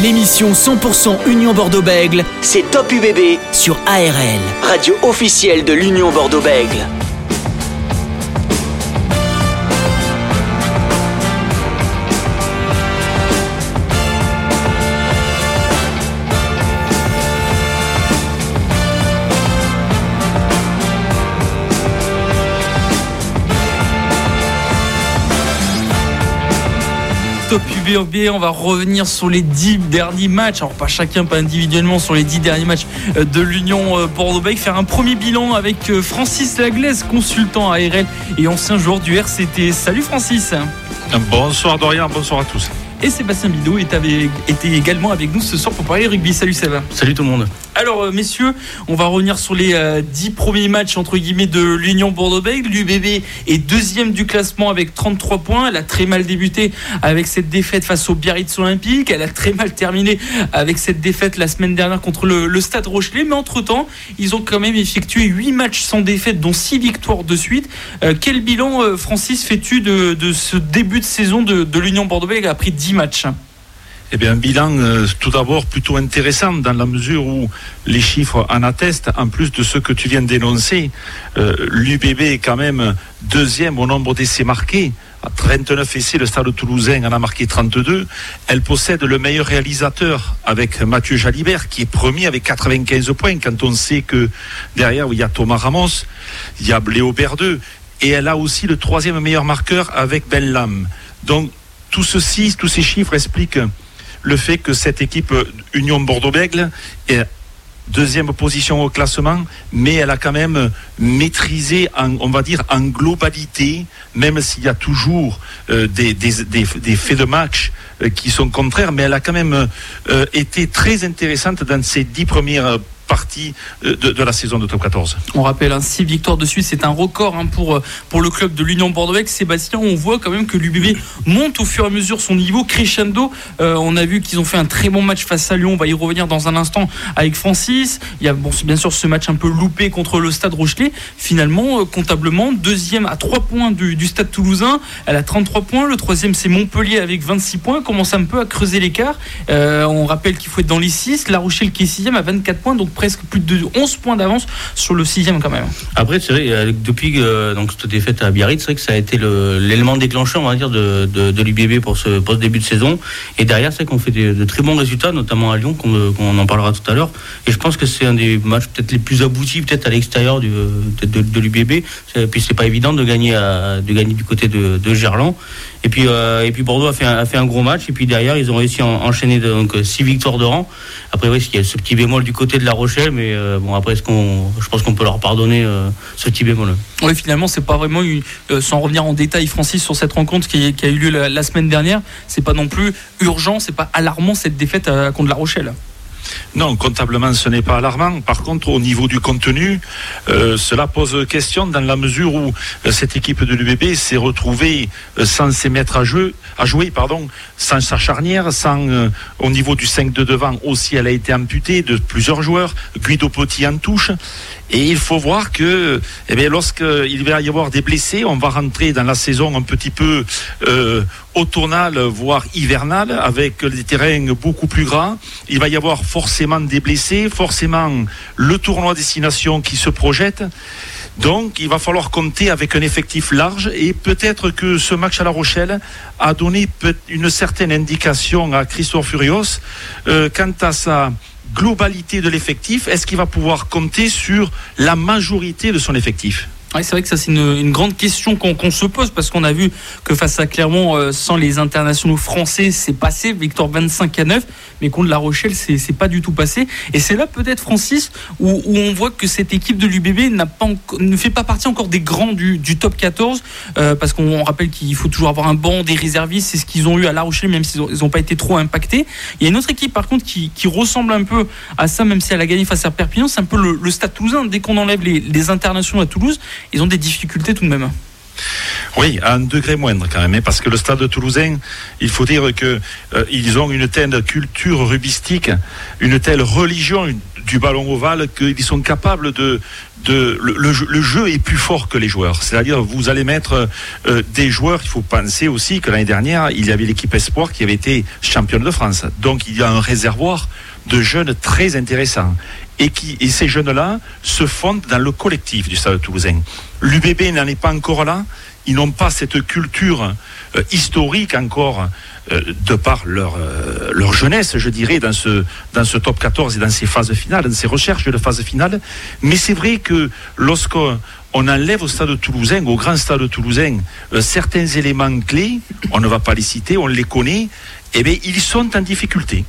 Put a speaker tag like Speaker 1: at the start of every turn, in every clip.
Speaker 1: L'émission 100% Union Bordeaux-Bègle, c'est Top UBB sur ARL, radio officielle de l'Union Bordeaux-Bègle.
Speaker 2: UBB, on va revenir sur les 10 derniers matchs, alors pas chacun, pas individuellement, sur les 10 derniers matchs euh, de l'Union euh, Bordeaux-Bègles, faire un premier bilan avec euh, Francis Laglaise, consultant ARL et ancien joueur du RCT. Salut Francis
Speaker 3: Bonsoir Dorian, bonsoir à tous.
Speaker 2: Et Sébastien Bidot est était également avec nous ce soir pour parler rugby. Salut Sébastien.
Speaker 4: Salut tout le monde.
Speaker 2: Alors, euh, messieurs, on va revenir sur les euh, dix premiers matchs entre guillemets de l'Union Bordeaux-Bègles. L'UBB est deuxième du classement avec 33 points. Elle a très mal débuté avec cette défaite face au Biarritz Olympique. Elle a très mal terminé avec cette défaite la semaine dernière contre le, Stade Rochelet. Mais entre-temps, ils ont quand même effectué huit matchs sans défaite, dont six victoires de suite. Euh, quel bilan, Francis, fais-tu de, ce début de saison de, de l'Union Bordeaux-Bègles après 10 matchs
Speaker 3: eh bien, un bilan euh, tout d'abord plutôt intéressant dans la mesure où les chiffres en attestent, en plus de ce que tu viens d'énoncer. Euh, L'UBB est quand même deuxième au nombre d'essais marqués. À 39 essais, le stade toulousain en a marqué 32. Elle possède le meilleur réalisateur avec Mathieu Jalibert, qui est premier avec 95 points, quand on sait que derrière, il y a Thomas Ramos, il y a Léo Berdeux, et elle a aussi le troisième meilleur marqueur avec Ben Lam. Donc, tout ceci, tous ces chiffres expliquent le fait que cette équipe Union Bordeaux-Bègle est deuxième position au classement, mais elle a quand même maîtrisé, on va dire, en globalité, même s'il y a toujours euh, des, faits de match euh, qui sont contraires, mais elle a quand même euh, été très intéressante dans ces dix premières partie euh, de, la saison de top 14.
Speaker 2: On rappelle, hein, 6 victoires de suite, c'est un record hein, pour, euh, pour le club de l'Union Bordeaux. Sébastien, on voit quand même que l'UBB monte au fur et à mesure son niveau crescendo. Euh, on a vu qu'ils ont fait un très bon match face à Lyon. On va y revenir dans un instant avec Francis. Il y a bon, bien sûr ce match un peu loupé contre le Stade Rochelet. Finalement, comptablement, deuxième à 3 points du, Stade Toulousain. Elle a 33 points. Le troisième, c'est Montpellier avec 26 points. Commence un peu à creuser l'écart. on rappelle qu'il faut être dans les 6. La Rochelle qui est sixième à 24 points. Donc presque plus de 11 points d'avance sur le sixième quand même.
Speaker 4: Après, c'est vrai, euh, depuis euh, donc, cette défaite à Biarritz, c'est vrai que ça a été l'élément déclencheur, on va dire, de, de, l'UBB pour ce, pour début de saison. Et derrière, c'est qu'on fait de très bons résultats, notamment à Lyon, qu'on en parlera tout à l'heure. Et je pense que c'est un des matchs peut-être les plus aboutis, peut-être à l'extérieur de, de, l'UBB. Puis c'est pas évident de gagner, de gagner du côté de, Gerland. Et puis, euh, et puis Bordeaux a fait, un, gros match. Et puis derrière, ils ont réussi à enchaîner donc, six victoires de rang. Après, oui, il y a ce petit bémol du côté de La Rochelle, mais euh, bon, après, je pense qu'on peut leur pardonner euh, ce petit bémol.
Speaker 2: Oui, finalement, c'est pas vraiment, sans revenir en détail, Francis, sur cette rencontre qui, a eu lieu la, semaine dernière, c'est pas non plus urgent, c'est pas alarmant cette défaite contre La Rochelle.
Speaker 3: Non, comptablement, ce n'est pas alarmant. Par contre, au niveau du contenu, euh, cela pose question dans la mesure où euh, cette équipe de l'UBB s'est retrouvée euh, sans ses maîtres à, jeu, à jouer, pardon, sans sa charnière, sans au niveau du 5 de devant aussi, elle a été amputée de plusieurs joueurs. Guido Potti en touche. Et il faut voir que, eh bien, lorsqu'il va y avoir des blessés, on va rentrer dans la saison un petit peu euh, automnale, voire hivernale, avec des terrains beaucoup plus grands. Il va y avoir forcément des blessés, forcément le tournoi destination qui se projette. Donc, il va falloir compter avec un effectif large et peut-être que ce match à La Rochelle a donné une certaine indication à Christophe Furios euh, quant à sa globalité de l'effectif, est-ce qu'il va pouvoir compter sur la majorité de son effectif?
Speaker 2: C'est vrai que ça c'est une, grande question qu'on se pose parce qu'on a vu que face à Clermont, euh, sans les internationaux français, c'est passé, victoire 25 à 9, mais contre La Rochelle, c'est pas du tout passé. Et c'est là peut-être, Francis, où, on voit que cette équipe de l'UBB ne fait pas partie encore des grands du, top 14, euh, parce qu'on rappelle qu'il faut toujours avoir un banc des réservistes, c'est ce qu'ils ont eu à La Rochelle, même s'ils n'ont pas été trop impactés. Il y a une autre équipe par contre qui, ressemble un peu à ça, même si elle a gagné face à Perpignan, c'est un peu le, Stade Toulousain. Dès qu'on enlève les, les internationaux à Toulouse, ils ont des difficultés tout de même.
Speaker 3: Oui, à un degré moindre quand même, hein, parce que le stade toulousain, il faut dire que euh, ils ont une telle culture rubistique, une telle religion du ballon ovale qu'ils sont capables de, le, jeu, est plus fort que les joueurs. C'est-à-dire vous allez mettre euh, des joueurs. Il faut penser aussi que l'année dernière il y avait l'équipe espoir qui avait été championne de France. Donc il y a un réservoir de jeunes très intéressants et qui et ces jeunes-là se fondent dans le collectif du Stade Toulousain. L'UBB n'en est pas encore là. Ils n'ont pas cette culture euh, historique encore euh, de par leur, euh, leur jeunesse, je dirais, dans ce, dans ce top 14 et dans ces phases finales, dans ces recherches de phase finale. Mais c'est vrai que lorsqu'on enlève au stade toulousain, au grand stade toulousain, certains éléments clés, on ne va pas les citer, on les connaît, eh bien, ils sont en difficulté.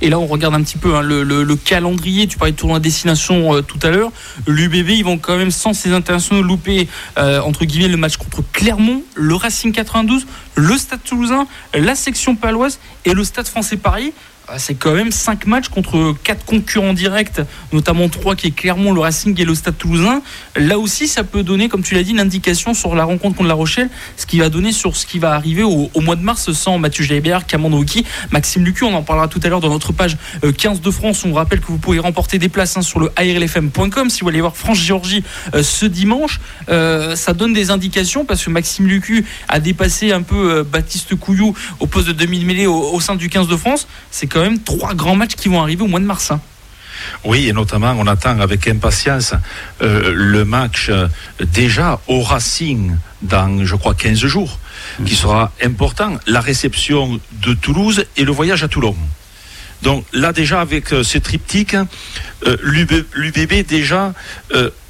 Speaker 2: Et là, on regarde un petit peu hein, le, calendrier. Tu parlais de tournoi destination euh, tout à l'heure. L'UBB, ils vont quand même, sans ces internationaux, louper, euh, entre guillemets, le match contre Clermont, le Racing 92, le Stade Toulousain, la section paloise et le Stade français Paris. Ah, c'est quand même 5 matchs contre 4 concurrents directs, notamment 3 qui est Clermont, le Racing et le Stade Toulousain. Là aussi, ça peut donner, comme tu l'as dit, une indication sur la rencontre contre La Rochelle, ce qui va donner sur ce qui va arriver au, mois de mars sans Mathieu Jaibert, Cameron Maxime Lucu. On en parlera tout à l'heure dans notre page 15 euh, de France. On rappelle que vous pouvez remporter des places hein, sur le ARLFM.com si vous allez voir France-Géorgie euh, ce dimanche. Euh, ça donne des indications parce que Maxime Lucu a dépassé un peu Baptiste Couillou au poste de demi-mêlée au, sein du 15 de France. C'est quand même trois grands matchs qui vont arriver au mois de mars. Hein.
Speaker 3: Oui, et notamment, on attend avec impatience euh, le match euh, déjà au Racing dans, je crois, 15 jours, qui mm. sera important. La réception de Toulouse et le voyage à Toulon. Donc là, déjà, avec euh, ce triptyque, l'UBB, déjà,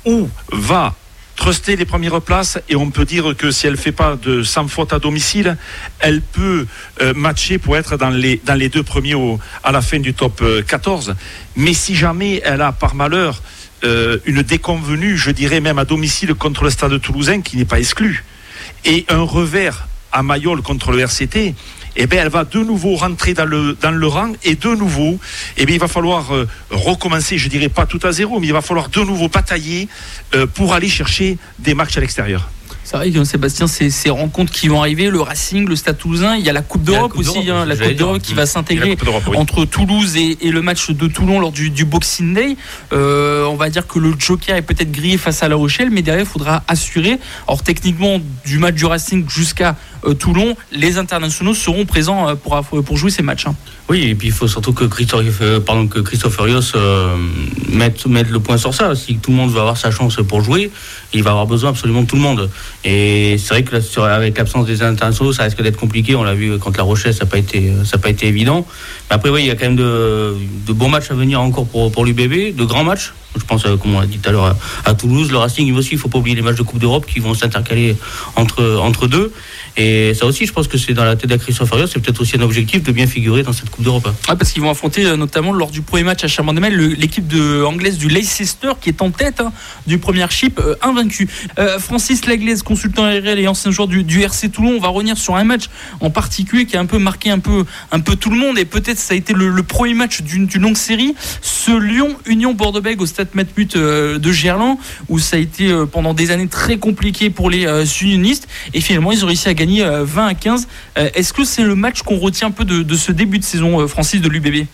Speaker 3: où va truster les premières places et on peut dire que si elle fait pas de sans faute à domicile, elle peut euh, matcher pour être dans les, dans les deux premiers au, à la fin du top 14. Euh, Mais si jamais elle a par malheur euh, une déconvenue, je dirais même à domicile contre le stade toulousain qui n'est pas exclu, et un revers à Mayol contre le RCT, eh bien, elle va de nouveau rentrer dans le, dans le rang et de nouveau, eh bien, il va falloir euh, recommencer, je dirais pas tout à zéro, mais il va falloir de nouveau batailler euh, pour aller chercher des matchs à l'extérieur.
Speaker 2: C'est vrai, Sébastien, ces, ces, rencontres qui vont arriver, le Racing, le Stade Toulousain, il y a la Coupe d'Europe aussi, hein, la Coupe d'Europe qui va s'intégrer entre Toulouse et, le match de Toulon lors du, Boxing Day. Euh, on va dire que le Joker est peut-être grillé face à La Rochelle, mais derrière, il faudra assurer. Alors techniquement, du match du Racing jusqu'à Toulon, les internationaux seront présents euh, pour, pour jouer ces matchs. Hein.
Speaker 4: Oui, et puis il faut surtout que Christophe, pardon, Christophe mette, le point sur ça. Si tout le monde veut avoir sa chance pour jouer, il va avoir besoin absolument de tout le monde. Et c'est vrai que avec l'absence des internationaux, ça risque d'être compliqué. On l'a vu quand La Rochelle, ça n'a pas été, évident. Mais après, oui, il y a quand même de, bons matchs à venir encore pour, l'UBB, de grands matchs. Je pense, euh, comme on l'a dit tout à l'heure, à, Toulouse, le Racing aussi. Il ne faut pas oublier les matchs de Coupe d'Europe qui vont s'intercaler entre, deux. Ça aussi, je pense que c'est dans la tête de Farios, c'est peut-être aussi un objectif de bien figurer dans cette Coupe d'Europe.
Speaker 2: parce qu'ils vont affronter euh, notamment lors du premier match à Chamandes l'équipe anglaise du Leicester qui est en tête hein, du premier chip euh, invaincu. Euh, Francis Laglaise, consultant RL et ancien joueur du, RC Toulon, on va revenir sur un match en particulier qui a un peu marqué un peu, un peu tout le monde et peut-être ça a été le, premier match d'une longue série, ce Lyon-Union Bordeaux-Bègles au stade Matmut de Gerland où ça a été pendant des années très compliqué pour les unionistes et finalement ils ont réussi à gagner 20 euh, à 15. Euh, est-ce que c'est le match qu'on retient un peu de, ce début de saison, euh, Francis, de l'UBB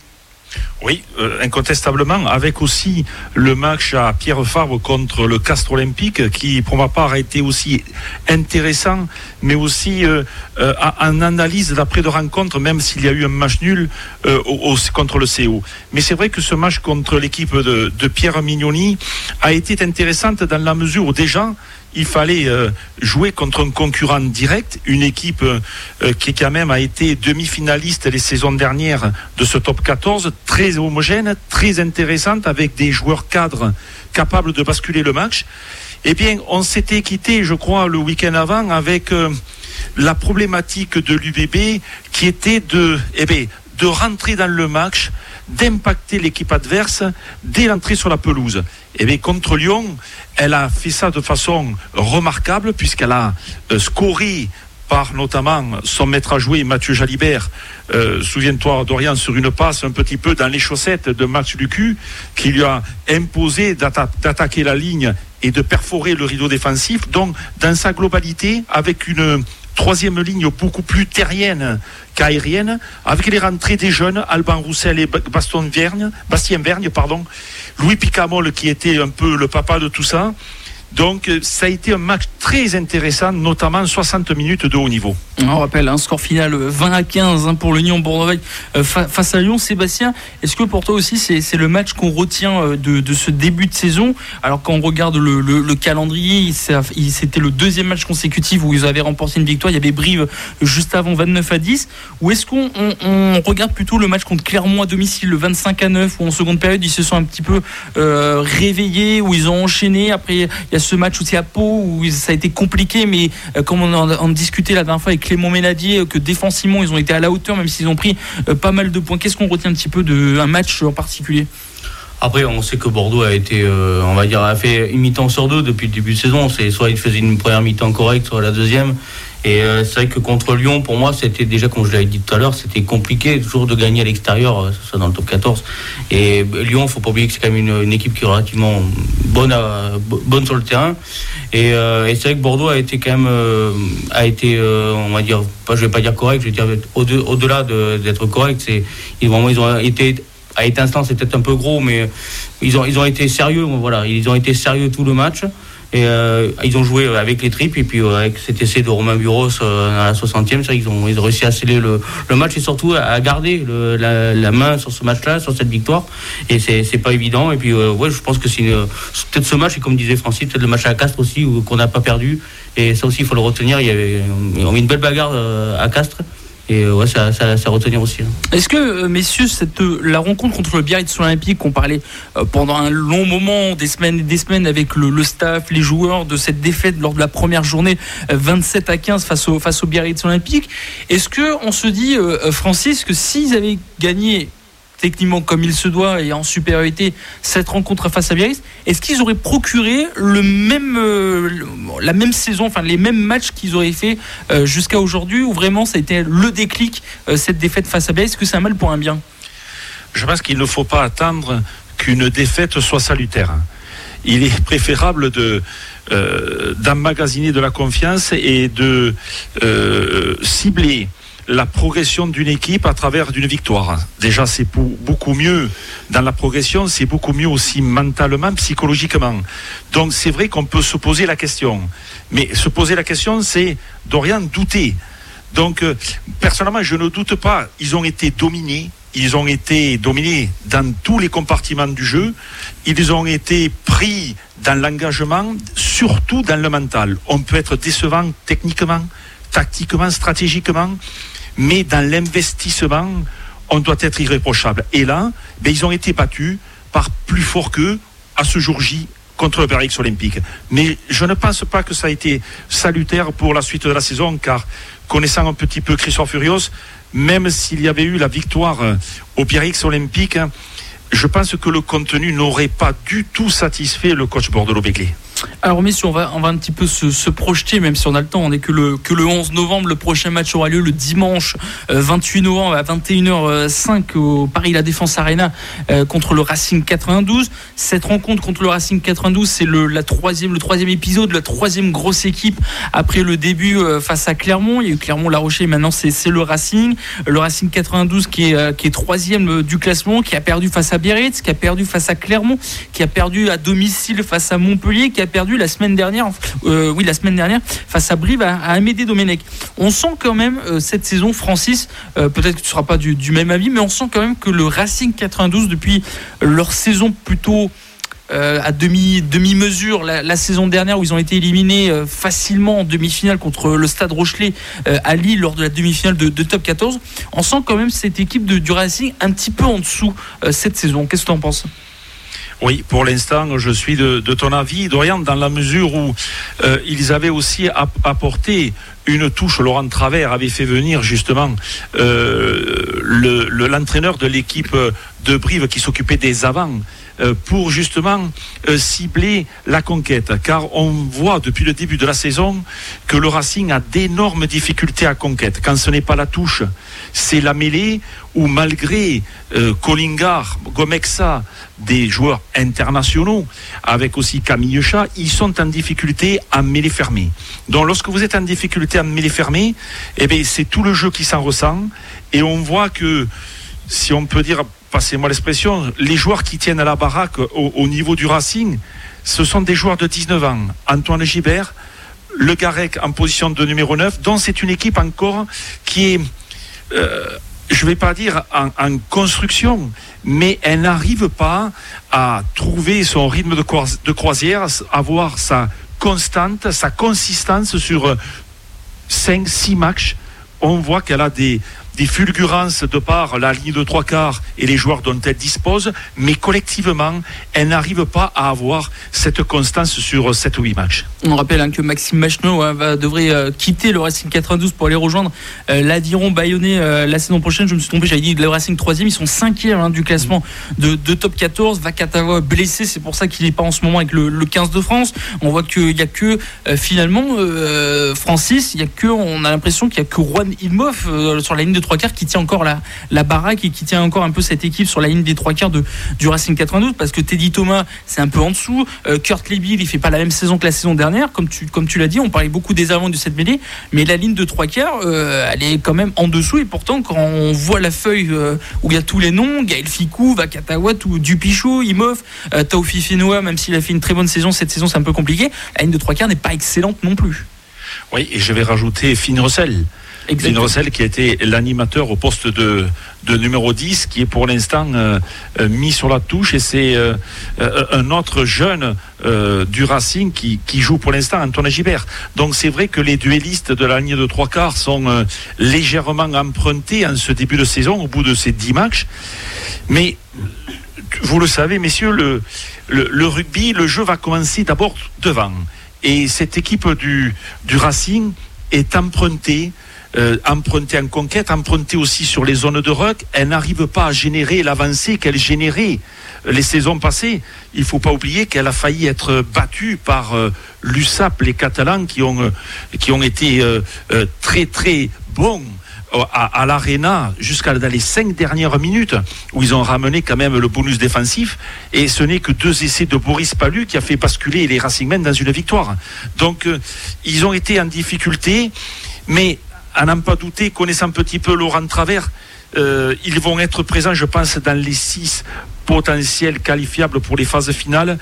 Speaker 3: oui, incontestablement, avec aussi le match à Pierre Fabre contre le Castre Olympique, qui pour ma part a été aussi intéressant, mais aussi en analyse d'après de rencontre, même s'il y a eu un match nul contre le CO. Mais c'est vrai que ce match contre l'équipe de, de, Pierre Mignoni a été intéressante dans la mesure où déjà il fallait euh, jouer contre un concurrent direct, une équipe euh, qui quand même a été demi-finaliste les saisons dernières de ce top 14, très homogène, très intéressante, avec des joueurs cadres capables de basculer le match. Eh bien, on s'était quitté, je crois, le week-end avant avec euh, la problématique de l'UBB qui était de, eh bien, de rentrer dans le match d'impacter l'équipe adverse dès l'entrée sur la pelouse. Et eh bien contre Lyon, elle a fait ça de façon remarquable puisqu'elle a euh, scoré par notamment son maître à jouer Mathieu Jalibert, euh, souviens-toi Dorian, sur une passe un petit peu dans les chaussettes de Max Lucu, qui lui a imposé d'attaquer la ligne et de perforer le rideau défensif. Donc, dans sa globalité, avec une troisième ligne beaucoup plus terrienne qu'aérienne, avec les rentrées des jeunes, Alban Roussel et Baston Vergne, Bastien Vergne, pardon, Louis Picamol qui était un peu le papa de tout ça. Donc euh, ça a été un match très intéressant, notamment 60 minutes de haut niveau.
Speaker 2: On rappelle un score final 20 à 15 hein, pour l'Union Bordeaux euh, face à Lyon. Sébastien, est-ce que pour toi aussi c'est le match qu'on retient euh, de, ce début de saison? Alors quand on regarde le, calendrier, c'était le deuxième match consécutif où ils avaient remporté une victoire. Il y avait Brive juste avant 29 à 10. Ou est-ce qu'on regarde plutôt le match contre Clermont à domicile le 25 à 9 où en seconde période ils se sont un petit peu réveillés, où ils ont enchaîné. Après il y a ce match aussi à Pau où ça a été compliqué, mais euh, comme on en, discutait la dernière fois avec Clément Ménadier, euh, que défensivement ils ont été à la hauteur, même s'ils ont pris euh, pas mal de points. Qu'est-ce qu'on retient un petit peu d'un match en particulier?
Speaker 4: Après, on sait que Bordeaux a été, on va dire, a fait une mi-temps sur deux depuis le début de saison. C'est soit il faisait une première mi-temps correcte, soit la deuxième. Et euh, c'est vrai que contre Lyon, pour moi, c'était déjà, comme je l'avais dit tout à l'heure, c'était compliqué toujours de gagner à l'extérieur, euh, soit dans le top 14. Et Lyon, faut pas oublier que c'est quand même une, équipe qui est relativement bonne, bonne sur le terrain. Et, euh, c'est vrai que Bordeaux a été quand même, a été, on va dire, pas, je vais pas dire correct, je vais dire au-delà d'être correct, c'est vraiment, ils ont été à instant, c'est peut-être un peu gros, mais ils ont, ils ont été sérieux. Voilà, ils ont été sérieux tout le match. Et euh, ils ont joué avec les tripes et puis euh, avec cet essai de Romain Buros euh, à la 60e, ils ont, ils ont réussi à sceller le, match et surtout à garder la, main sur ce match-là, sur cette victoire. Et c'est pas évident. Et puis ouais, je pense que c'est peut-être ce match, et comme disait Francis, peut-être le match à Castres aussi qu'on n'a pas perdu. Et ça aussi, il faut le retenir. Il y avait une belle bagarre à Castres. Et euh, ouais, ça, ça, ça retenir aussi. Hein.
Speaker 2: Est-ce que, euh, messieurs, cette, euh, la rencontre contre le Biarritz Olympique, on parlait pendant un long moment, des semaines et des semaines avec le, staff, les joueurs, de cette défaite lors de la première journée 27 à 15 face au, face au Biarritz Olympique, est-ce qu'on se dit, Francis, que s'ils avaient gagné techniquement comme il se doit et en supériorité cette rencontre face à Biarritz, est-ce qu'ils auraient procuré le même, euh, la même saison, enfin les mêmes matchs qu'ils auraient fait euh, jusqu'à aujourd'hui ou vraiment ça a été le déclic euh, cette défaite face à Biarritz? Est-ce que c'est un mal pour un bien?
Speaker 3: Je pense qu'il ne faut pas attendre qu'une défaite soit salutaire. Il est préférable de d'emmagasiner de la confiance et de cibler la progression d'une équipe à travers d'une victoire. Déjà, c'est beaucoup mieux dans la progression, c'est beaucoup mieux aussi mentalement, psychologiquement. Donc, c'est vrai qu'on peut se poser la question. Mais se poser la question, c'est de rien douter. Donc, euh, personnellement, je ne doute pas. Ils ont été dominés. Ils ont été dominés dans tous les compartiments du jeu. Ils ont été pris dans l'engagement, surtout dans le mental. On peut être décevant techniquement, tactiquement, stratégiquement mais dans l'investissement, on doit être irréprochable. Et là, ben, ils ont été battus par plus fort qu'eux à ce jour J contre le Paris Olympique. Mais je ne pense pas que ça a été salutaire pour la suite de la saison, car connaissant un petit peu Christophe Furios, même s'il y avait eu la victoire euh, au Pierrix Olympique, je pense que le contenu n'aurait pas du tout satisfait le coach Bordelot-Béglé.
Speaker 2: Alors messieurs, on va, on va un petit peu se, projeter, même si on a le temps, on n'est que le, que le 11 novembre, le prochain match aura lieu le dimanche 28 euh, novembre à 21h05 au Paris La Défense Arena euh, contre le Racing 92. Cette rencontre contre le Racing 92, c'est le, troisième, le troisième épisode, la troisième grosse équipe après le début euh, face à Clermont. Il y a eu Clermont-La Rochelle, maintenant c'est le Racing. Le Racing 92 qui est, qui est troisième du classement, qui a perdu face à Biarritz, qui a perdu face à Clermont, qui a perdu à domicile face à Montpellier, qui a perdu la semaine dernière, euh, oui la semaine dernière face à Brive à, Amédée Domenech. On sent quand même euh, cette saison, Francis, euh, peut-être que tu ne seras pas du, même avis, mais on sent quand même que le Racing 92 depuis leur saison plutôt à demi, demi mesure la, saison dernière où ils ont été éliminés facilement en demi-finale contre le Stade Rochelet à Lille lors de la demi-finale de, Top 14. On sent quand même cette équipe de, du Racing un petit peu en dessous cette saison. Qu'est-ce que tu en penses?
Speaker 3: Oui, pour l'instant, je suis de, ton avis, Dorian, dans la mesure où euh, ils avaient aussi apporté une touche. Laurent Travers avait fait venir justement euh, l'entraîneur de l'équipe de Brive qui s'occupait des avants. pour justement cibler la conquête. Car on voit depuis le début de la saison que le Racing a d'énormes difficultés à conquête. Quand ce n'est pas la touche, c'est la mêlée où malgré euh, Gomexa, des joueurs internationaux, avec aussi Camille Chat, ils sont en difficulté à mêler fermée. Donc lorsque vous êtes en difficulté à mêler fermée, eh bien, c'est tout le jeu qui s'en ressent. Et on voit que, si on peut dire, passez-moi l'expression, les joueurs qui tiennent à la baraque au, niveau du Racing, ce sont des joueurs de 19 ans. Antoine Gibert, le Garec en position de numéro 9, dont c'est une équipe encore qui est... Euh, je ne vais pas dire en, construction, mais elle n'arrive pas à trouver son rythme de, de croisière, avoir sa constante, sa consistance sur 5-6 matchs. On voit qu'elle a des, des fulgurances de par la ligne de trois quarts et les joueurs dont elle dispose, mais collectivement, elle n'arrive pas à avoir cette constance sur 7 ou 8 matchs.
Speaker 2: On rappelle hein, que Maxime Macheneau hein, devrait euh, quitter le Racing 92 pour aller rejoindre euh, l'Aviron Bayonnais euh, la saison prochaine. Je me suis trompé, j'avais dit le Racing 3 ils sont 5 hein, du classement de, top 14. Vakatava blessé, c'est pour ça qu'il n'est pas en ce moment avec le, 15 de France. On voit qu'il n'y a que finalement Francis, y a on a l'impression qu'il n'y a que Juan Ilmov sur la ligne de trois quarts qui tient encore la, baraque et qui tient encore un peu cette équipe sur la ligne des trois quarts de, du Racing 92 parce que Teddy Thomas c'est un peu en dessous euh, Kurt Lebil il fait pas la même saison que la saison dernière comme tu, comme tu l'as dit on parlait beaucoup des avants de cette mêlée mais la ligne de trois quarts euh, elle est quand même en dessous et pourtant quand on voit la feuille euh, où il y a tous les noms Gaël Ficou, Vakatawa, ou Dupichou, Imov, Taufi Fenoa même s'il a fait une très bonne saison cette saison c'est un peu compliqué la ligne de trois quarts n'est pas excellente non plus.
Speaker 3: Oui et je vais rajouter Finn Rossel Exactement. Russell qui a été l'animateur au poste de, de, numéro 10 qui est pour l'instant euh, euh, mis sur la touche et c'est euh, un autre jeune du Racing qui, qui, joue pour l'instant Antoine Gibert. Donc c'est vrai que les duellistes de la ligne de trois quarts sont légèrement empruntés en ce début de saison au bout de ces 10 matchs. Mais vous le savez messieurs, le, le, le rugby, le jeu va commencer d'abord devant. Et cette équipe du, du Racing est empruntée euh, empruntée en conquête, empruntée aussi sur les zones de ruck, elle n'arrive pas à générer l'avancée qu'elle générait les saisons passées. Il ne faut pas oublier qu'elle a failli être battue par euh, l'USAP, les Catalans, qui ont, euh, qui ont été très très bons à, à l'Arena jusqu'à dans les cinq dernières minutes où ils ont ramené quand même le bonus défensif et ce n'est que deux essais de Boris Palu qui a fait basculer les Racingmen dans une victoire. Donc ils ont été en difficulté mais à n'en pas douter, connaissant un petit peu Laurent Travers, euh, ils vont être présents, je pense, dans les six potentiels qualifiables pour les phases finales.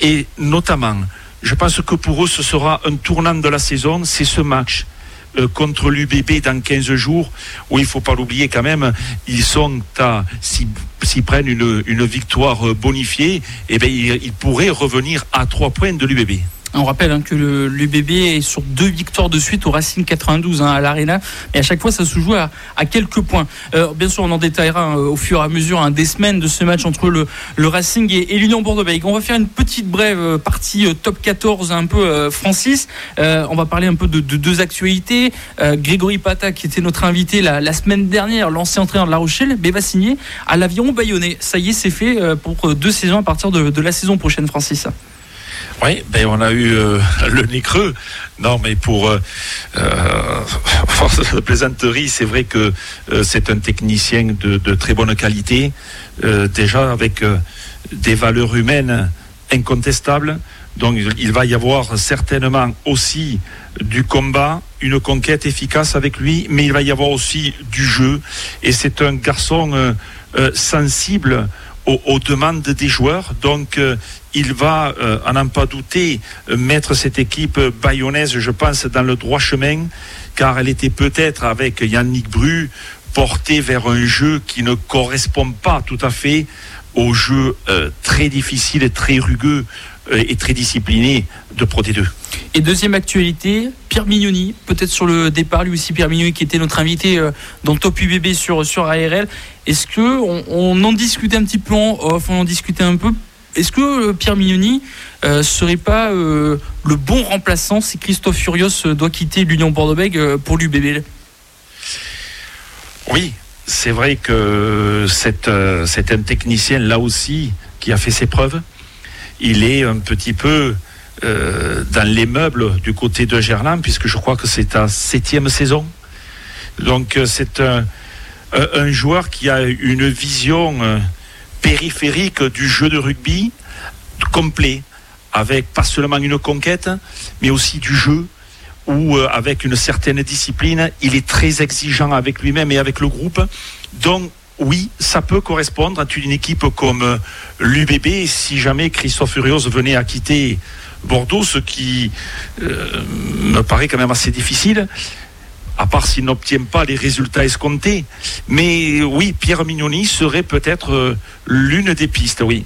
Speaker 3: Et notamment, je pense que pour eux, ce sera un tournant de la saison, c'est ce match. Euh, contre l'UBB dans 15 jours, où il ne faut pas l'oublier quand même, ils sont à, s'ils prennent une, victoire bonifiée, eh bien, ils pourraient revenir à trois points de l'UBB.
Speaker 2: On rappelle hein, que l'UBB est sur deux victoires de suite au Racing 92 hein, à l'Arena. Et à chaque fois, ça se joue à, quelques points. Euh, bien sûr, on en détaillera hein, au fur et à mesure des semaines de ce match entre le, Racing et, l'Union Bordeaux-Bègles. On va faire une petite brève euh, partie euh, top 14, un peu Francis. on va parler un peu de, deux actualités. Grégory Pata, qui était notre invité la, semaine dernière, l'ancien entraîneur de La Rochelle, mais va signer à l'aviron bayonnais. Ça y est, c'est fait pour deux saisons à partir de la saison prochaine, Francis.
Speaker 3: Oui, ben on a eu euh, le nez creux. Non, mais pour euh, euh force de plaisanterie, c'est vrai que euh, c'est un technicien de, de, très bonne qualité, déjà avec des valeurs humaines incontestables. Donc il va y avoir certainement aussi du combat, une conquête efficace avec lui, mais il va y avoir aussi du jeu. Et c'est un garçon sensible aux, demandes des joueurs. Donc, euh, il va, euh, à n'en pas douter, mettre cette équipe bayonnaise, je pense, dans le droit chemin, car elle était peut-être avec Yannick Bru portée vers un jeu qui ne correspond pas tout à fait au jeu euh, très difficile et très rugueux et très discipliné de Pro D2.
Speaker 2: Et deuxième actualité, Pierre Mignoni, peut-être sur le départ, lui aussi Pierre Mignoni qui était notre invité euh, dans Top UBB sur, sur ARL. Est-ce que on, en discutait un petit peu en off, on en discutait un peu? Est-ce que euh, Pierre Mignoni euh, serait pas le bon remplaçant si Christophe Furios doit quitter l'Union Bordeaux-Bègles pour l'UBB
Speaker 3: Oui, c'est vrai que c'est un technicien là aussi qui a fait ses preuves. Il est un petit peu euh, dans les meubles du côté de Gerland, puisque je crois que c'est sa septième saison. Donc euh, c'est un, un, joueur qui a une vision euh, périphérique du jeu de rugby complet, avec pas seulement une conquête, mais aussi du jeu, où avec une certaine discipline, il est très exigeant avec lui-même et avec le groupe. Donc oui, ça peut correspondre à une équipe comme l'UBB si jamais Christophe Furios venait à quitter Bordeaux, ce qui euh, me paraît quand même assez difficile, à part s'il n'obtient pas les résultats escomptés. Mais oui, Pierre Mignoni serait peut-être euh, l'une des pistes, oui.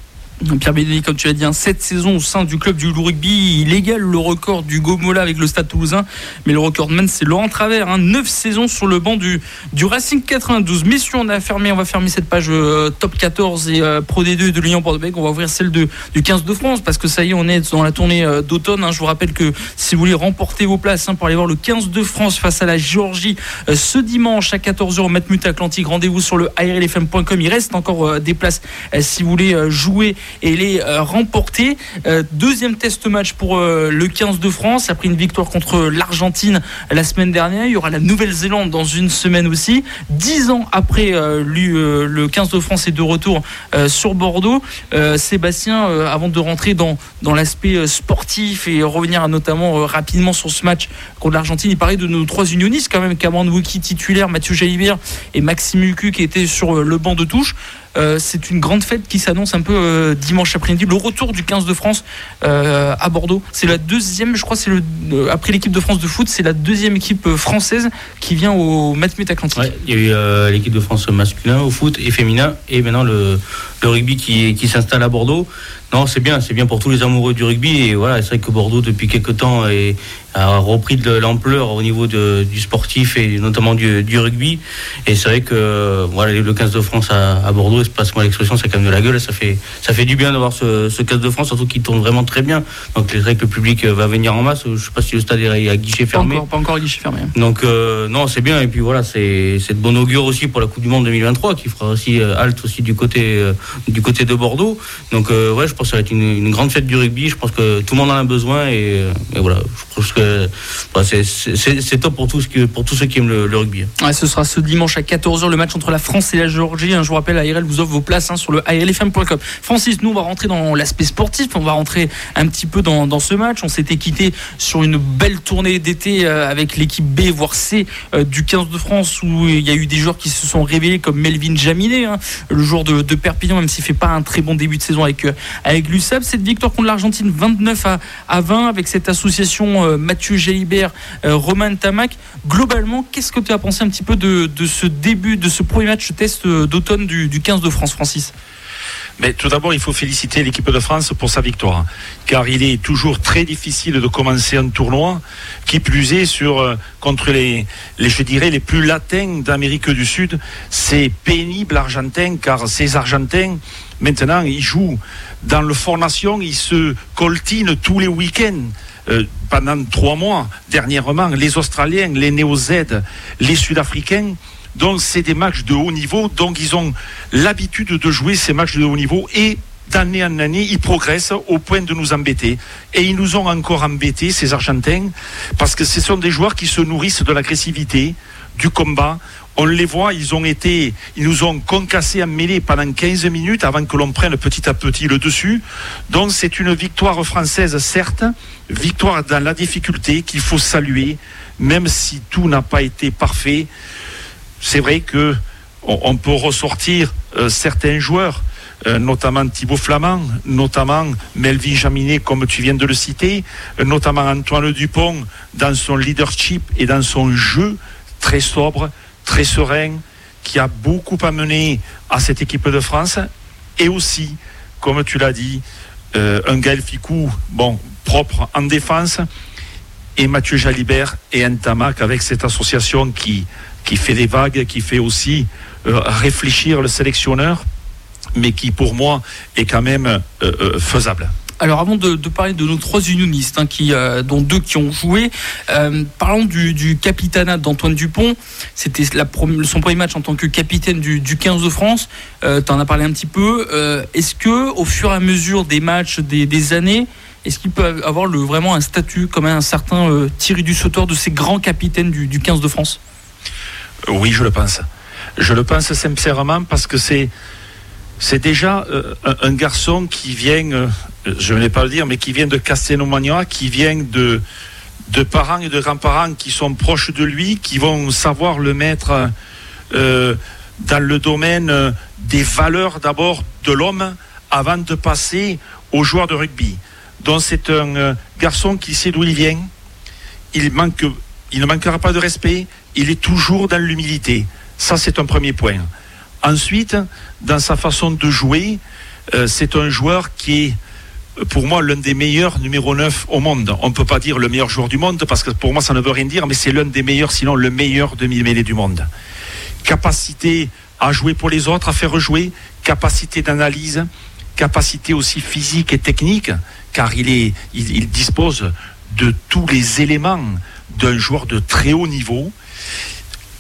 Speaker 2: Pierre Bédény, comme tu l'as dit, un 7 saisons au sein du club du Rugby. Il égale le record du Gomola avec le Stade Toulousain. Mais le recordman, c'est Laurent Travers. Hein. 9 saisons sur le banc du, Racing 92. Messieurs, on a fermé, on va fermer cette page euh, top 14 et euh, Pro D2 de l'Union bordeaux On va ouvrir celle du 15 de France parce que ça y est, on est dans la tournée euh, d'automne. Hein. Je vous rappelle que si vous voulez remporter vos places hein, pour aller voir le 15 de France face à la Géorgie ce dimanche à 14h au Matmut Atlantique, rendez-vous sur le ARLFM.com. Il reste encore des places si vous voulez jouer et les euh, remporter. Euh, deuxième test match pour euh, le 15 de France après une victoire contre l'Argentine la semaine dernière. Il y aura la Nouvelle-Zélande dans une semaine aussi. Dix ans après le 15 de France est de retour sur Bordeaux. Sébastien, avant de rentrer dans, l'aspect sportif et revenir notamment rapidement sur ce match contre l'Argentine, il parlait de nos trois unionistes quand même, Cameron Wookie titulaire, Mathieu Jalibert et Maxime Hucu qui étaient sur le banc de touche. Euh, c'est une grande fête qui s'annonce un peu euh, dimanche après-midi. Le retour du 15 de France euh, à Bordeaux. C'est la deuxième, je crois, c'est le après l'équipe de France de foot, c'est la deuxième équipe française qui vient au Matmut Atlantique.
Speaker 4: il y a eu l'équipe de France masculin au foot et féminin, et maintenant le, rugby qui, qui s'installe à Bordeaux. Non, c'est bien, c'est bien pour tous les amoureux du rugby. Et voilà, c'est vrai que Bordeaux, depuis quelques temps, est, a repris de l'ampleur au niveau de, du sportif et notamment du, du rugby. Et c'est vrai que voilà, le 15 de France à, à Bordeaux, passe-moi l'expression, ça calme de la gueule. Ça fait, ça fait du bien d'avoir ce, ce 15 de France, surtout qu'il tourne vraiment très bien. Donc c'est vrai que le public va venir en masse. Je ne sais pas si le stade est à guichet fermé.
Speaker 2: Pas encore, pas encore à guichet fermé.
Speaker 4: Donc euh, non, c'est bien. Et puis voilà, c'est de bon augure aussi pour la Coupe du Monde 2023 qui fera aussi euh, halte aussi du côté, euh, du côté de Bordeaux. Donc ouais, je pense que ça va être une, grande fête du rugby. Je pense que tout le monde en a besoin et, voilà, je pense que c'est top pour tous, ceux qui aiment le, rugby.
Speaker 2: ce sera ce dimanche à 14h le match entre la France et la Géorgie. Je vous rappelle, ARL vous offre vos places hein, sur le ARLFM.com. Francis, nous on va rentrer dans l'aspect sportif, on va rentrer un petit peu dans, ce match. On s'était quitté sur une belle tournée d'été euh, avec l'équipe B voire C euh, du 15 de France où il y a eu des joueurs qui se sont révélés comme Melvin Jaminet, hein, le joueur de, Perpignan, même s'il fait pas un très bon début de saison avec, euh, avec cette victoire contre l'Argentine 29 à, 20 avec cette association euh, Mathieu Jalibert, euh, Roman Tamac. Globalement, qu'est-ce que tu as pensé un petit peu de, ce début, de ce premier match test euh, d'automne du, 15 de France, Francis?
Speaker 3: Mais tout d'abord, il faut féliciter l'équipe de France pour sa victoire, car il est toujours très difficile de commencer un tournoi, qui plus est sur contre les, les, je dirais, les plus latins d'Amérique du Sud. C'est pénible argentin, car ces Argentins maintenant, ils jouent dans le Fort Nation, ils se coltinent tous les week-ends. Euh, pendant trois mois, dernièrement, les Australiens, les Néo-Z, les Sud-Africains. Donc, c'est des matchs de haut niveau. Donc, ils ont l'habitude de jouer ces matchs de haut niveau et d'année en année, ils progressent au point de nous embêter. Et ils nous ont encore embêtés, ces Argentins, parce que ce sont des joueurs qui se nourrissent de l'agressivité, du combat on les voit, ils ont été, ils nous ont concassé en mêlée pendant 15 minutes avant que l'on prenne petit à petit le dessus. Donc c'est une victoire française, certes, victoire dans la difficulté qu'il faut saluer, même si tout n'a pas été parfait. C'est vrai que on, peut ressortir euh, certains joueurs. Euh, notamment Thibaut Flamand, notamment Melvin Jaminet, comme tu viens de le citer, notamment Antoine Dupont, dans son leadership et dans son jeu très sobre, très serein, qui a beaucoup amené à cette équipe de France. Et aussi, comme tu l'as dit, euh, un Gaël Ficou, bon, propre en défense, et Mathieu Jalibert et Tamac avec cette association qui, qui fait des vagues, qui fait aussi euh, réfléchir le sélectionneur, mais qui pour moi est quand même euh, faisable.
Speaker 2: Alors avant de, parler de nos trois unionistes, hein, euh, dont deux qui ont joué, euh, parlons du, du capitanat d'Antoine Dupont. C'était son premier match en tant que capitaine du, 15 de France. Euh, tu en as parlé un petit peu. Est-ce que au fur et à mesure des matchs, des, années, est-ce qu'il peut avoir vraiment un statut comme un certain Thierry Dussauteur de ces grands capitaines du, du 15 de France?
Speaker 3: Oui, je le pense. Je le pense sincèrement parce que c'est c'est déjà un, garçon qui vient je ne vais pas le dire, mais qui vient de Castelnau-Magnoa, qui vient de, parents et de grands-parents qui sont proches de lui, qui vont savoir le mettre euh, dans le domaine des valeurs d'abord de l'homme avant de passer aux joueurs de rugby. Donc c'est un euh, garçon qui sait d'où il vient. Il, manque, il ne manquera pas de respect. Il est toujours dans l'humilité. Ça, c'est un premier point. Ensuite, dans sa façon de jouer, euh, c'est un joueur qui est pour moi l'un des meilleurs numéro 9 au monde. On ne peut pas dire le meilleur joueur du monde parce que pour moi ça ne veut rien dire, mais c'est l'un des meilleurs, sinon le meilleur demi-mêlée du monde. Capacité à jouer pour les autres, à faire jouer, capacité d'analyse, capacité aussi physique et technique, car il, est, il dispose de tous les éléments d'un joueur de très haut niveau.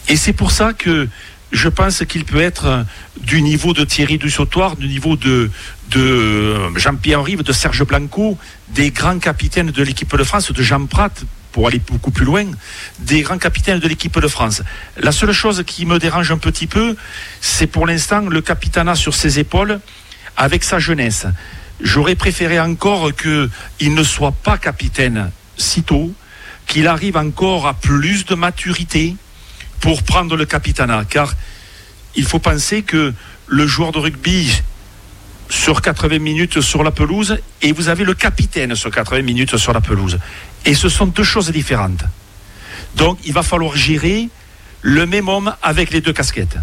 Speaker 3: Et c'est pour ça que je pense qu'il peut être du niveau de Thierry Dussautoir, du niveau de, de Jean-Pierre Rive, de Serge Blanco, des grands capitaines de l'équipe de France, de Jean Pratt, pour aller beaucoup plus loin, des grands capitaines de l'équipe de France. La seule chose qui me dérange un petit peu, c'est pour l'instant le capitanat sur ses épaules avec sa jeunesse. J'aurais préféré encore qu'il ne soit pas capitaine si tôt, qu'il arrive encore à plus de maturité, pour prendre le capitanat. Car il faut penser que le joueur de rugby sur 80 minutes sur la pelouse et vous avez le capitaine sur 80 minutes sur la pelouse. Et ce sont deux choses différentes. Donc il va falloir gérer le même homme avec les deux casquettes.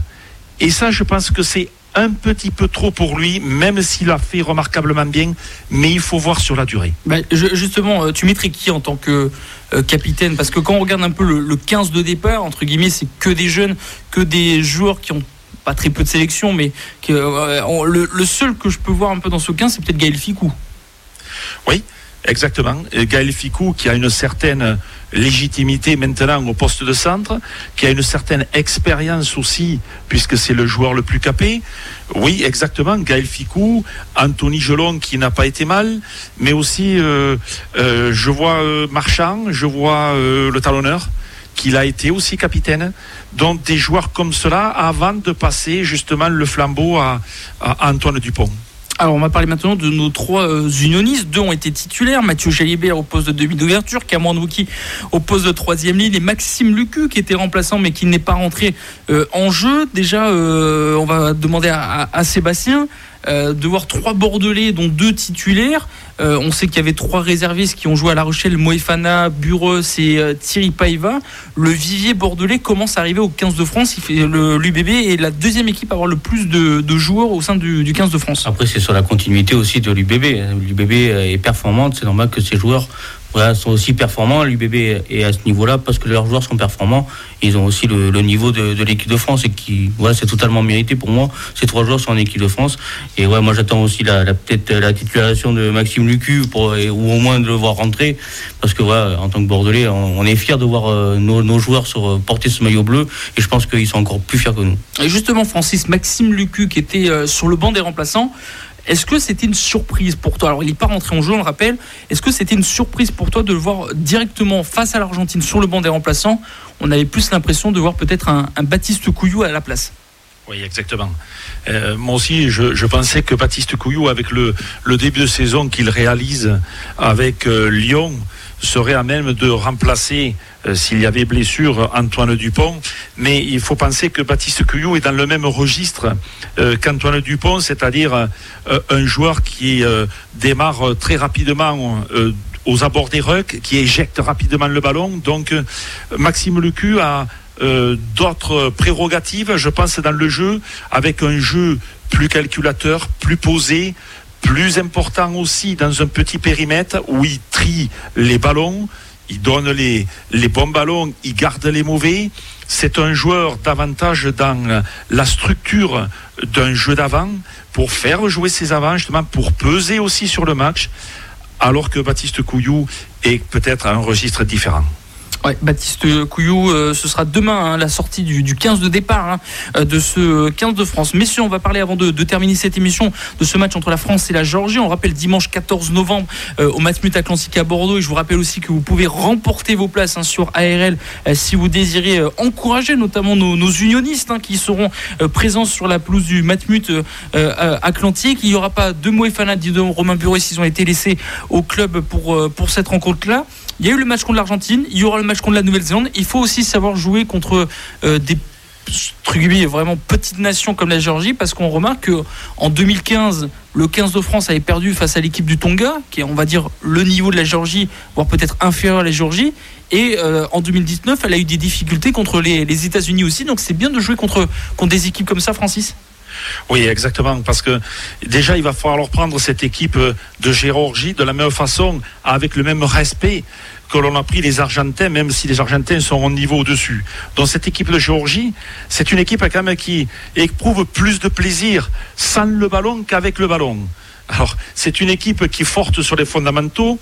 Speaker 3: Et ça, je pense que c'est un petit peu trop pour lui, même s'il a fait remarquablement bien, mais il faut voir sur la durée.
Speaker 2: Ben, justement, euh, tu mettrais qui en tant que euh, capitaine? Parce que quand on regarde un peu le, 15 de départ, entre guillemets, c'est que des jeunes, que des joueurs qui ont pas très peu de sélection, mais euh, le, seul que je peux voir un peu dans ce 15, c'est peut-être Gaël Ficou.
Speaker 3: Oui, exactement. Gaël Ficou qui a une certaine légitimité maintenant au poste de centre, qui a une certaine expérience aussi, puisque c'est le joueur le plus capé. Oui, exactement. Gaël Ficou, Anthony Gelon qui n'a pas été mal, mais aussi euh, euh, je vois euh, Marchand, je vois le talonneur qu'il a été aussi capitaine. Donc des joueurs comme cela avant de passer justement le flambeau à Antoine Dupont.
Speaker 2: Alors, on va parler maintenant de nos trois euh, unionistes. Deux ont été titulaires. Mathieu Jalibert au poste de demi d'ouverture, Cameron Wookie au poste de troisième ligne et Maxime Lucu qui était remplaçant mais qui n'est pas rentré euh, en jeu. Déjà, euh, on va demander à Sébastien euh, de voir trois Bordelais, dont deux titulaires. Euh, on sait qu'il y avait trois réservistes qui ont joué à La Rochelle, Moefana, Bureus et euh, Thierry Paiva. Le vivier bordelais commence à arriver au 15 de France. Il fait l'UBB est la deuxième équipe à avoir le plus de, joueurs au sein du, du, 15 de France.
Speaker 4: Après, c'est sur la continuité aussi de l'UBB. L'UBB est performante, c'est normal que ces joueurs sont aussi performants. L'UBB est à ce niveau-là parce que leurs joueurs sont performants. Ils ont aussi le, niveau de, l'équipe de France et qui, voilà, c'est totalement mérité pour moi. Ces trois joueurs sont en équipe de France. Et ouais, moi j'attends aussi la, peut-être la titularisation de Maxime Lucu ou au moins de le voir rentrer parce que voilà, en tant que Bordelais, on, est fiers de voir euh, nos, joueurs euh, porter ce maillot bleu et je pense qu'ils sont encore plus fiers que nous.
Speaker 2: Et justement, Francis, Maxime Lucu qui était euh, sur le banc des remplaçants. Est-ce que c'était une surprise pour toi? Alors, il n'est pas rentré en jeu, on le rappelle. Est-ce que c'était une surprise pour toi de le voir directement face à l'Argentine sur le banc des remplaçants? On avait plus l'impression de voir peut-être un, Baptiste Couillou à la place.
Speaker 3: Oui, exactement. Euh, moi aussi, je, pensais que Baptiste Couillou, avec le, début de saison qu'il réalise avec euh, Lyon, serait à même de remplacer, s'il y avait blessure, Antoine Dupont. Mais il faut penser que Baptiste Cuyou est dans le même registre euh, qu'Antoine Dupont, c'est-à-dire euh, un joueur qui démarre très rapidement aux abords des rucks, qui éjecte rapidement le ballon. Donc Maxime Lecu a d'autres prérogatives, je pense, dans le jeu, avec un jeu plus calculateur, plus posé, plus important aussi dans un petit périmètre où il trie les ballons, il donne les, bons ballons, il garde les mauvais. C'est un joueur davantage dans la structure d'un jeu d'avant pour faire jouer ses avants, justement pour peser aussi sur le match. alors que Baptiste Couillou est peut-être à un registre différent.
Speaker 2: Ouais, Baptiste Couillou, euh, ce sera demain hein, la sortie du, 15 de départ hein, euh, de ce 15 de France. Messieurs, on va parler avant de, terminer cette émission de ce match entre la France et la Géorgie. On rappelle dimanche 14 novembre euh, au Matmut Atlantique à Bordeaux. Et je vous rappelle aussi que vous pouvez remporter vos places hein, sur ARL si vous désirez encourager notamment nos, unionistes qui seront présents sur la pelouse du Matmut Atlantique. Il n'y aura pas de Moefana, de Romain Bureau s'ils ont été laissés au club pour, pour cette rencontre-là. Il y a eu le match contre l'Argentine, il y aura le match contre la Nouvelle-Zélande. Il faut aussi savoir jouer contre euh, des vraiment petites nations comme la Géorgie parce qu'on remarque que en 2015 le 15 de France avait perdu face à l'équipe du Tonga qui est on va dire le niveau de la Géorgie voire peut-être inférieur à la Géorgie. Et euh, en 2019 elle a eu des difficultés contre les, les États-Unis aussi. Donc c'est bien de jouer contre des équipes comme ça Francis
Speaker 3: oui, exactement, parce que déjà, il va falloir prendre cette équipe de Géorgie de la même façon, avec le même respect que l'on a pris les Argentins, même si les Argentins sont au niveau au-dessus. Donc cette équipe de Géorgie, c'est une équipe qui éprouve plus de plaisir sans le ballon qu'avec le ballon. Alors, c'est une équipe qui est forte sur les fondamentaux,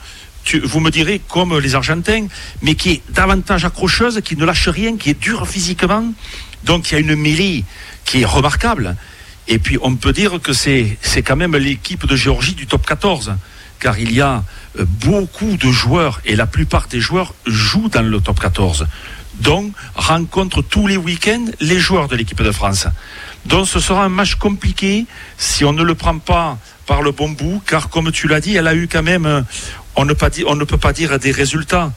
Speaker 3: vous me direz, comme les Argentins, mais qui est davantage accrocheuse, qui ne lâche rien, qui est dure physiquement. Donc il y a une mêlée qui est remarquable. Et puis on peut dire que c'est quand même l'équipe de Géorgie du top 14, car il y a euh, beaucoup de joueurs, et la plupart des joueurs jouent dans le top 14. Donc rencontre tous les week-ends les joueurs de l'équipe de France. Donc ce sera un match compliqué si on ne le prend pas par le bon bout, car comme tu l'as dit, elle a eu quand même, euh, on ne, on ne peut pas dire des résultats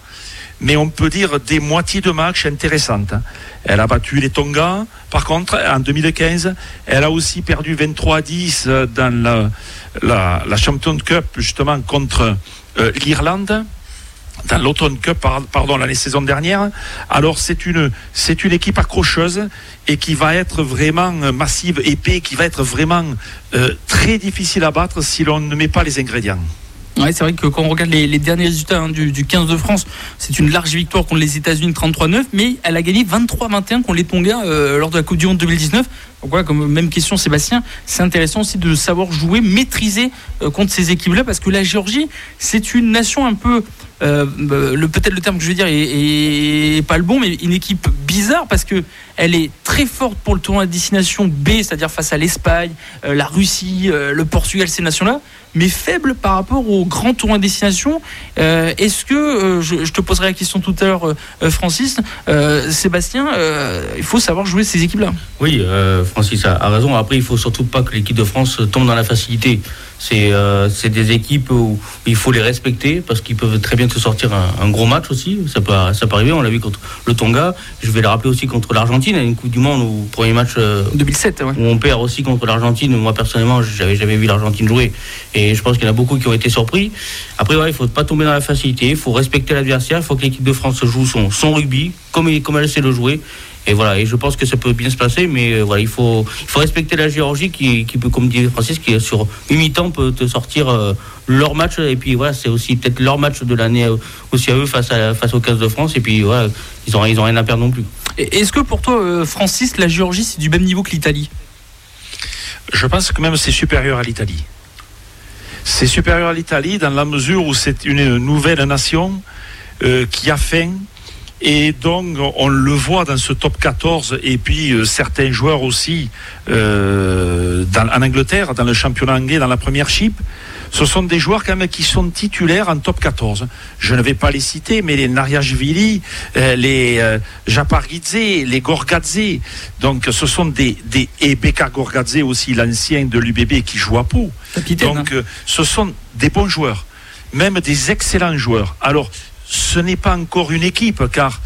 Speaker 3: mais on peut dire des moitiés de match intéressantes. Elle a battu les Tonga, par contre, en 2015. Elle a aussi perdu 23 à 10 dans la, la, Champions Cup, justement, contre euh, l'Irlande dans l'Automne Cup, pardon, l'année saison dernière. Alors c'est une, équipe accrocheuse et qui va être vraiment massive, épais, qui va être vraiment euh, très difficile à battre si l'on ne met pas les ingrédients.
Speaker 2: Ouais, c'est vrai que quand on regarde les, derniers résultats hein, du, 15 de France, c'est une large victoire contre les États-Unis 33-9, mais elle a gagné 23-21 contre les Tonga euh, lors de la Coupe du Monde 2019. Donc voilà, comme même question Sébastien, c'est intéressant aussi de savoir jouer, maîtriser euh, contre ces équipes-là, parce que la Géorgie, c'est une nation un peu euh, le peut-être le terme que je veux dire est, pas le bon, mais une équipe bizarre parce que elle est très forte pour le tournoi de destination B, c'est-à-dire face à l'Espagne, euh, la Russie, euh, le Portugal, ces nations-là, mais faible par rapport aux grands tournois de destination. Est-ce que je, te poserai la question tout à l'heure, Francis, Sébastien, il faut savoir jouer ces équipes-là?
Speaker 4: Oui, Francis a, a, raison. Après, il faut surtout pas que l'équipe de France tombe dans la facilité. Euh, c'est des équipes où il faut les respecter parce qu'ils peuvent très bien te sortir un, gros match aussi. Ça peut, ça peut arriver. On l'a vu contre le Tonga. Je vais le rappeler aussi contre l'Argentine à une Coupe du Monde où premier match
Speaker 2: 2007 euh,
Speaker 4: où on perd aussi contre l'Argentine. Moi personnellement, j'avais jamais vu l'Argentine jouer et je pense qu'il y en a beaucoup qui ont été surpris. Après, ouais, il faut pas tomber dans la facilité. Il faut respecter l'adversaire. Il faut que l'équipe de France joue son, son rugby comme, comme elle sait le jouer et voilà, et je pense que ça peut bien se passer, mais euh, voilà, il faut, il faut respecter la Géorgie qui, qui peut, comme dit Francis, qui sur 8 mi-temps peut te sortir euh, leur match. Et puis voilà, c'est aussi peut-être leur match de l'année euh, aussi à eux face, à, face aux 15 de France. Et puis voilà, ils n'ont ils ont rien à perdre non plus.
Speaker 2: Est-ce que pour toi, Francis, la Géorgie, c'est du même niveau que l'Italie?
Speaker 3: Je pense que même c'est supérieur à l'Italie. C'est supérieur à l'Italie dans la mesure où c'est une nouvelle nation qui a faim et donc, on le voit dans ce top 14, et puis euh, certains joueurs aussi euh, dans, en Angleterre, dans le championnat anglais, dans la première chip. Ce sont des joueurs quand même qui sont titulaires en top 14. Je ne vais pas les citer, mais les Nariashvili, euh, les euh, les Gorgadze. Donc, ce sont des, des et Beka Gorgadze aussi, l'ancien de l'UBB qui joue à Pau. Donc, hein. ce sont des bons joueurs, même des excellents joueurs. Alors, ce n'est pas encore une équipe, car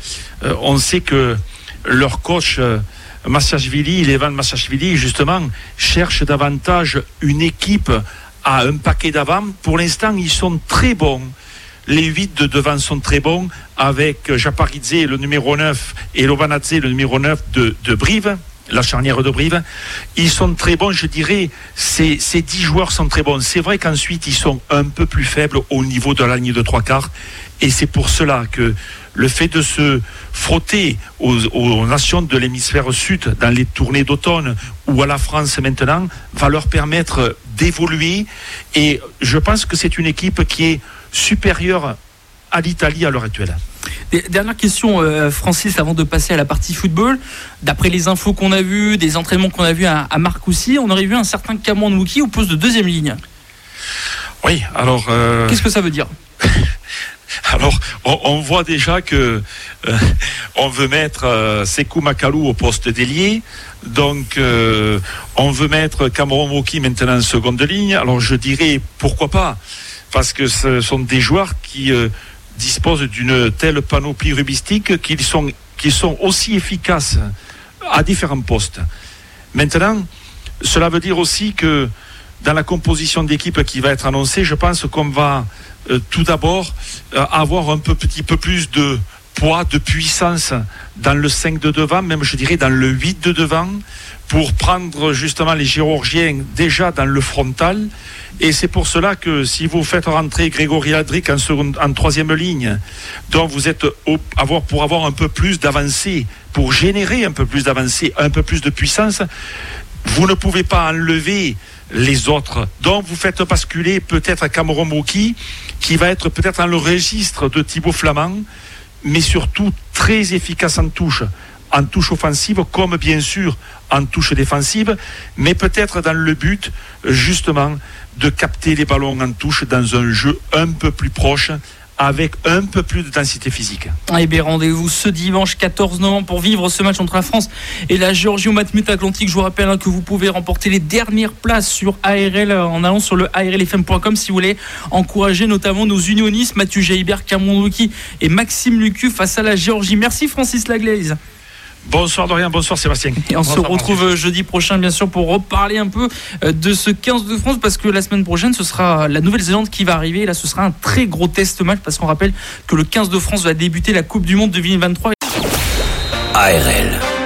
Speaker 3: euh, on sait que leur coach euh, Levan Massachvili, justement, cherche davantage une équipe à un paquet d'avant. Pour l'instant, ils sont très bons. Les huit de devant sont très bons, avec Japaridze, le numéro 9, et Lovanadze, le numéro 9 de, de Brive la charnière de Brive. Ils sont très bons, je dirais, ces, ces 10 joueurs sont très bons. C'est vrai qu'ensuite, ils sont un peu plus faibles au niveau de la ligne de trois quarts. Et c'est pour cela que le fait de se frotter aux, nations de l'hémisphère sud dans les tournées d'automne ou à la France maintenant va leur permettre d'évoluer. Et je pense que c'est une équipe qui est supérieur à l'Italie à l'heure actuelle.
Speaker 2: Dernière question, euh, Francis, avant de passer à la partie football. D'après les infos qu'on a vues, des entraînements qu'on a vus à, Marcoussis, on aurait vu un certain Cameron Wookie au poste de deuxième ligne.
Speaker 3: Oui, alors.
Speaker 2: Euh, Qu'est-ce que ça veut dire?
Speaker 3: Alors, on, voit déjà que euh, on veut mettre Sekou Makalou au poste d'ailier. Donc, on veut mettre Cameron Wookie maintenant en seconde ligne. Alors, je dirais pourquoi pas, parce que ce sont des joueurs qui disposent d'une telle panoplie rubistique qu'ils sont, qu'ils sont aussi efficaces à différents postes. Maintenant, cela veut dire aussi que dans la composition d'équipe qui va être annoncée, je pense qu'on va euh, tout d'abord euh, avoir un petit peu plus de poids, de puissance dans le 5 de devant, même je dirais dans le 8 de devant, pour prendre justement les chirurgiens déjà dans le frontal et c'est pour cela que si vous faites rentrer Grégory Adric en, troisième ligne, donc vous êtes pour avoir un peu plus d'avancée, pour générer un peu plus d'avancée, un peu plus de puissance, vous ne pouvez pas enlever les autres. Donc vous faites basculer peut-être Cameron Moki, qui va être peut-être dans le registre de Thibaut Flamand, mais surtout très efficace en touche. En touche offensive comme bien sûr en touche défensive, mais peut-être dans le but justement de capter les ballons en touche dans un jeu un peu plus proche avec un peu plus de densité physique.
Speaker 2: Eh bien, rendez-vous ce dimanche 14 novembre pour vivre ce match entre la France et la Géorgie au Matmut Atlantique. Je vous rappelle hein, que vous pouvez remporter les dernières places sur ARL euh, en allant sur le ARLFM.com si vous voulez encourager notamment nos unionistes Mathieu Jaibert, Cameron et Maxime Lucu face à la Géorgie. Merci Francis Laglaise.
Speaker 3: Bonsoir Dorian, bonsoir Sébastien.
Speaker 2: Et on se retrouve jeudi prochain bien sûr pour reparler un peu euh, de ce 15 de France parce que la semaine prochaine ce sera la Nouvelle-Zélande qui va arriver. là ce sera un très gros test match parce qu'on rappelle que le 15 de France va débuter la Coupe du Monde de 2023.
Speaker 1: ARL.